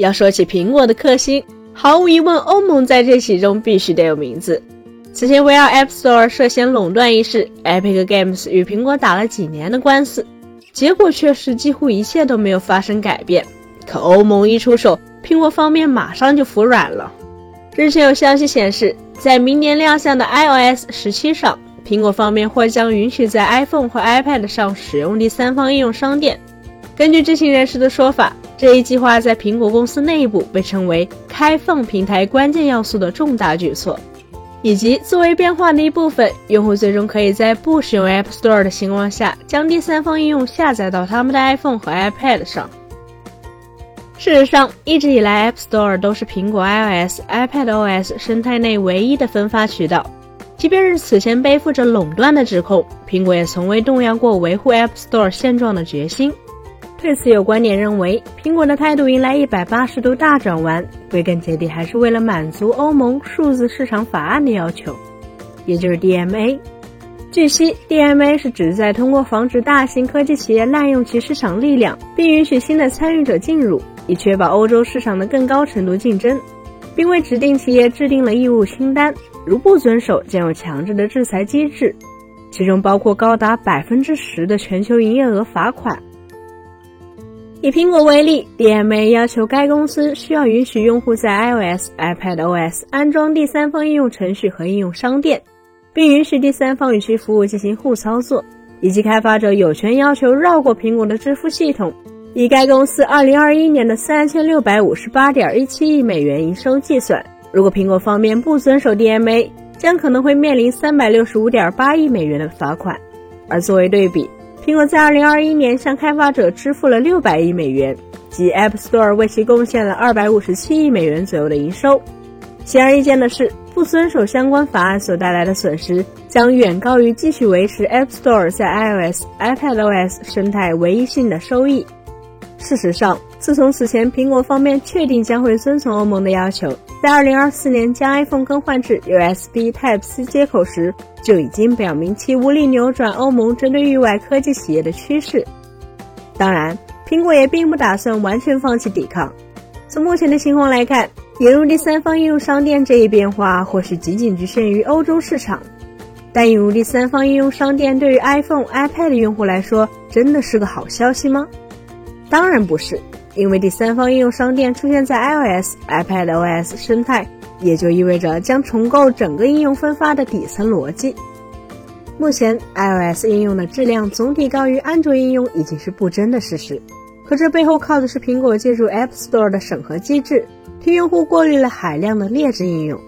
要说起苹果的克星，毫无疑问，欧盟在这其中必须得有名字。此前围绕 App Store 涉嫌垄断一事，Epic Games 与苹果打了几年的官司，结果却是几乎一切都没有发生改变。可欧盟一出手，苹果方面马上就服软了。日前有消息显示，在明年亮相的 iOS 十七上，苹果方面或将允许在 iPhone 和 iPad 上使用第三方应用商店。根据知情人士的说法，这一计划在苹果公司内部被称为开放平台关键要素的重大举措。以及作为变化的一部分，用户最终可以在不使用 App Store 的情况下，将第三方应用下载到他们的 iPhone 和 iPad 上。事实上，一直以来 App Store 都是苹果 iOS、iPadOS 生态内唯一的分发渠道。即便是此前背负着垄断的指控，苹果也从未动摇过维护 App Store 现状的决心。对此，有观点认为，苹果的态度迎来一百八十度大转弯，归根结底还是为了满足欧盟数字市场法案的要求，也就是 DMA。据悉，DMA 是旨在通过防止大型科技企业滥用其市场力量，并允许新的参与者进入，以确保欧洲市场的更高程度竞争，并为指定企业制定了义务清单，如不遵守，将有强制的制裁机制，其中包括高达百分之十的全球营业额罚款。以苹果为例，DMA 要求该公司需要允许用户在 iOS、iPadOS 安装第三方应用程序和应用商店，并允许第三方与其服务进行互操作，以及开发者有权要求绕过苹果的支付系统。以该公司2021年的3658.17亿美元营收计算，如果苹果方面不遵守 DMA，将可能会面临365.8亿美元的罚款。而作为对比，苹果在2021年向开发者支付了60亿美元，即 App Store 为其贡献了257亿美元左右的营收。显而易见的是，不遵守相关法案所带来的损失将远高于继续维持 App Store 在 iOS、iPadOS 生态唯一性的收益。事实上，自从此前苹果方面确定将会遵从欧盟的要求，在2024年将 iPhone 更换至 USB Type-C 接口时，就已经表明其无力扭转欧盟针对域外科技企业的趋势。当然，苹果也并不打算完全放弃抵抗。从目前的情况来看，引入第三方应用商店这一变化或许仅仅局限于欧洲市场，但引入第三方应用商店对于 iPhone、iPad 用户来说，真的是个好消息吗？当然不是，因为第三方应用商店出现在 iOS、iPadOS 生态，也就意味着将重构整个应用分发的底层逻辑。目前 iOS 应用的质量总体高于安卓应用已经是不争的事实，可这背后靠的是苹果借助 App Store 的审核机制，替用户过滤了海量的劣质应用。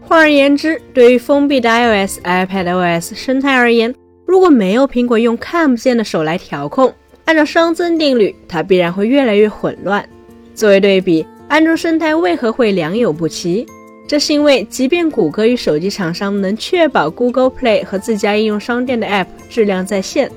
换而言之，对于封闭的 iOS、iPadOS 生态而言，如果没有苹果用看不见的手来调控，按照熵增定律，它必然会越来越混乱。作为对比，安卓生态为何会良莠不齐？这是因为，即便谷歌与手机厂商能确保 Google Play 和自家应用商店的 App 质量在线，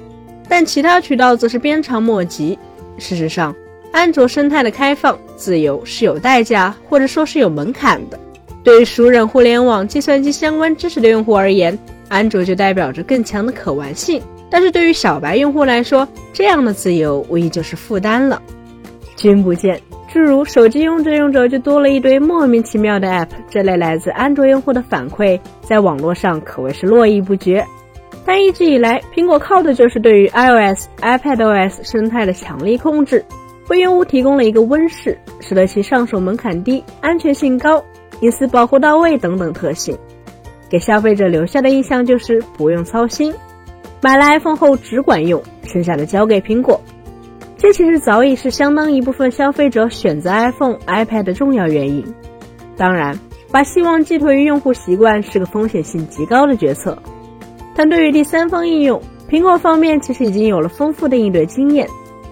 但其他渠道则是鞭长莫及。事实上，安卓生态的开放自由是有代价，或者说是有门槛的。对于熟稔互联网、计算机相关知识的用户而言，安卓就代表着更强的可玩性。但是对于小白用户来说，这样的自由无疑就是负担了。君不见，诸如手机用着用着就多了一堆莫名其妙的 App，这类来自安卓用户的反馈，在网络上可谓是络绎不绝。但一直以来，苹果靠的就是对于 iOS、iPadOS 生态的强力控制，为用户提供了一个温室，使得其上手门槛低、安全性高、隐私保护到位等等特性，给消费者留下的印象就是不用操心。买了 iPhone 后只管用，剩下的交给苹果。这其实早已是相当一部分消费者选择 iPhone、iPad 的重要原因。当然，把希望寄托于用户习惯是个风险性极高的决策。但对于第三方应用，苹果方面其实已经有了丰富的应对经验。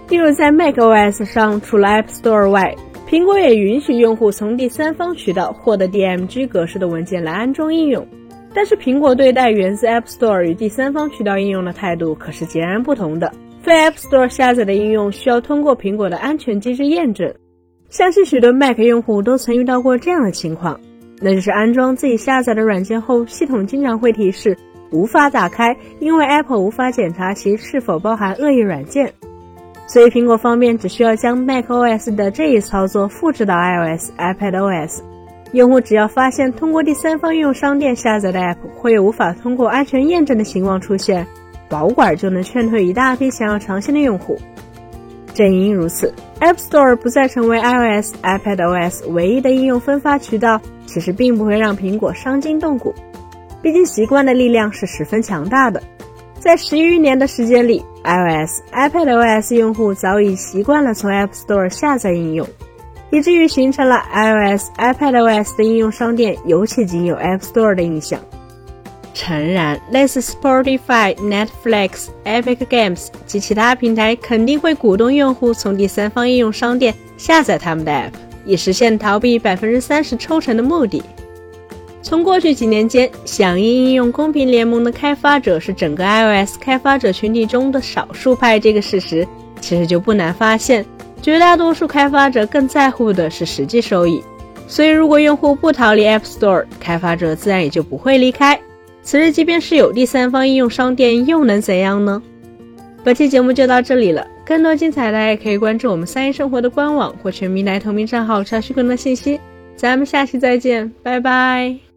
例如在 macOS 上，除了 App Store 外，苹果也允许用户从第三方渠道获得 DMG 格式的文件来安装应用。但是，苹果对待源自 App Store 与第三方渠道应用的态度可是截然不同的。非 App Store 下载的应用需要通过苹果的安全机制验证。相信许多 Mac 用户都曾遇到过这样的情况，那就是安装自己下载的软件后，系统经常会提示无法打开，因为 Apple 无法检查其是否包含恶意软件。所以苹果方面只需要将 macOS 的这一操作复制到 iOS、iPadOS，用户只要发现通过第三方应用商店下载的 App 会有无法通过安全验证的情况出现，保管就能劝退一大批想要尝鲜的用户。正因如此，App Store 不再成为 iOS、iPadOS 唯一的应用分发渠道，其实并不会让苹果伤筋动骨。毕竟习惯的力量是十分强大的。在十余年的时间里，iOS、iPadOS 用户早已习惯了从 App Store 下载应用，以至于形成了 iOS、iPadOS 的应用商店尤其仅有 App Store 的印象。诚然，类似 Spotify、Netflix、Epic Games 及其他平台肯定会鼓动用户从第三方应用商店下载他们的 App，以实现逃避百分之三十抽成的目的。从过去几年间，响应应用公平联盟的开发者是整个 iOS 开发者群体中的少数派这个事实，其实就不难发现，绝大多数开发者更在乎的是实际收益。所以，如果用户不逃离 App Store，开发者自然也就不会离开。此时，即便是有第三方应用商店，又能怎样呢？本期节目就到这里了，更多精彩大家可以关注我们三一生活的官网或全民来同名账号查询更多信息。咱们下期再见，拜拜。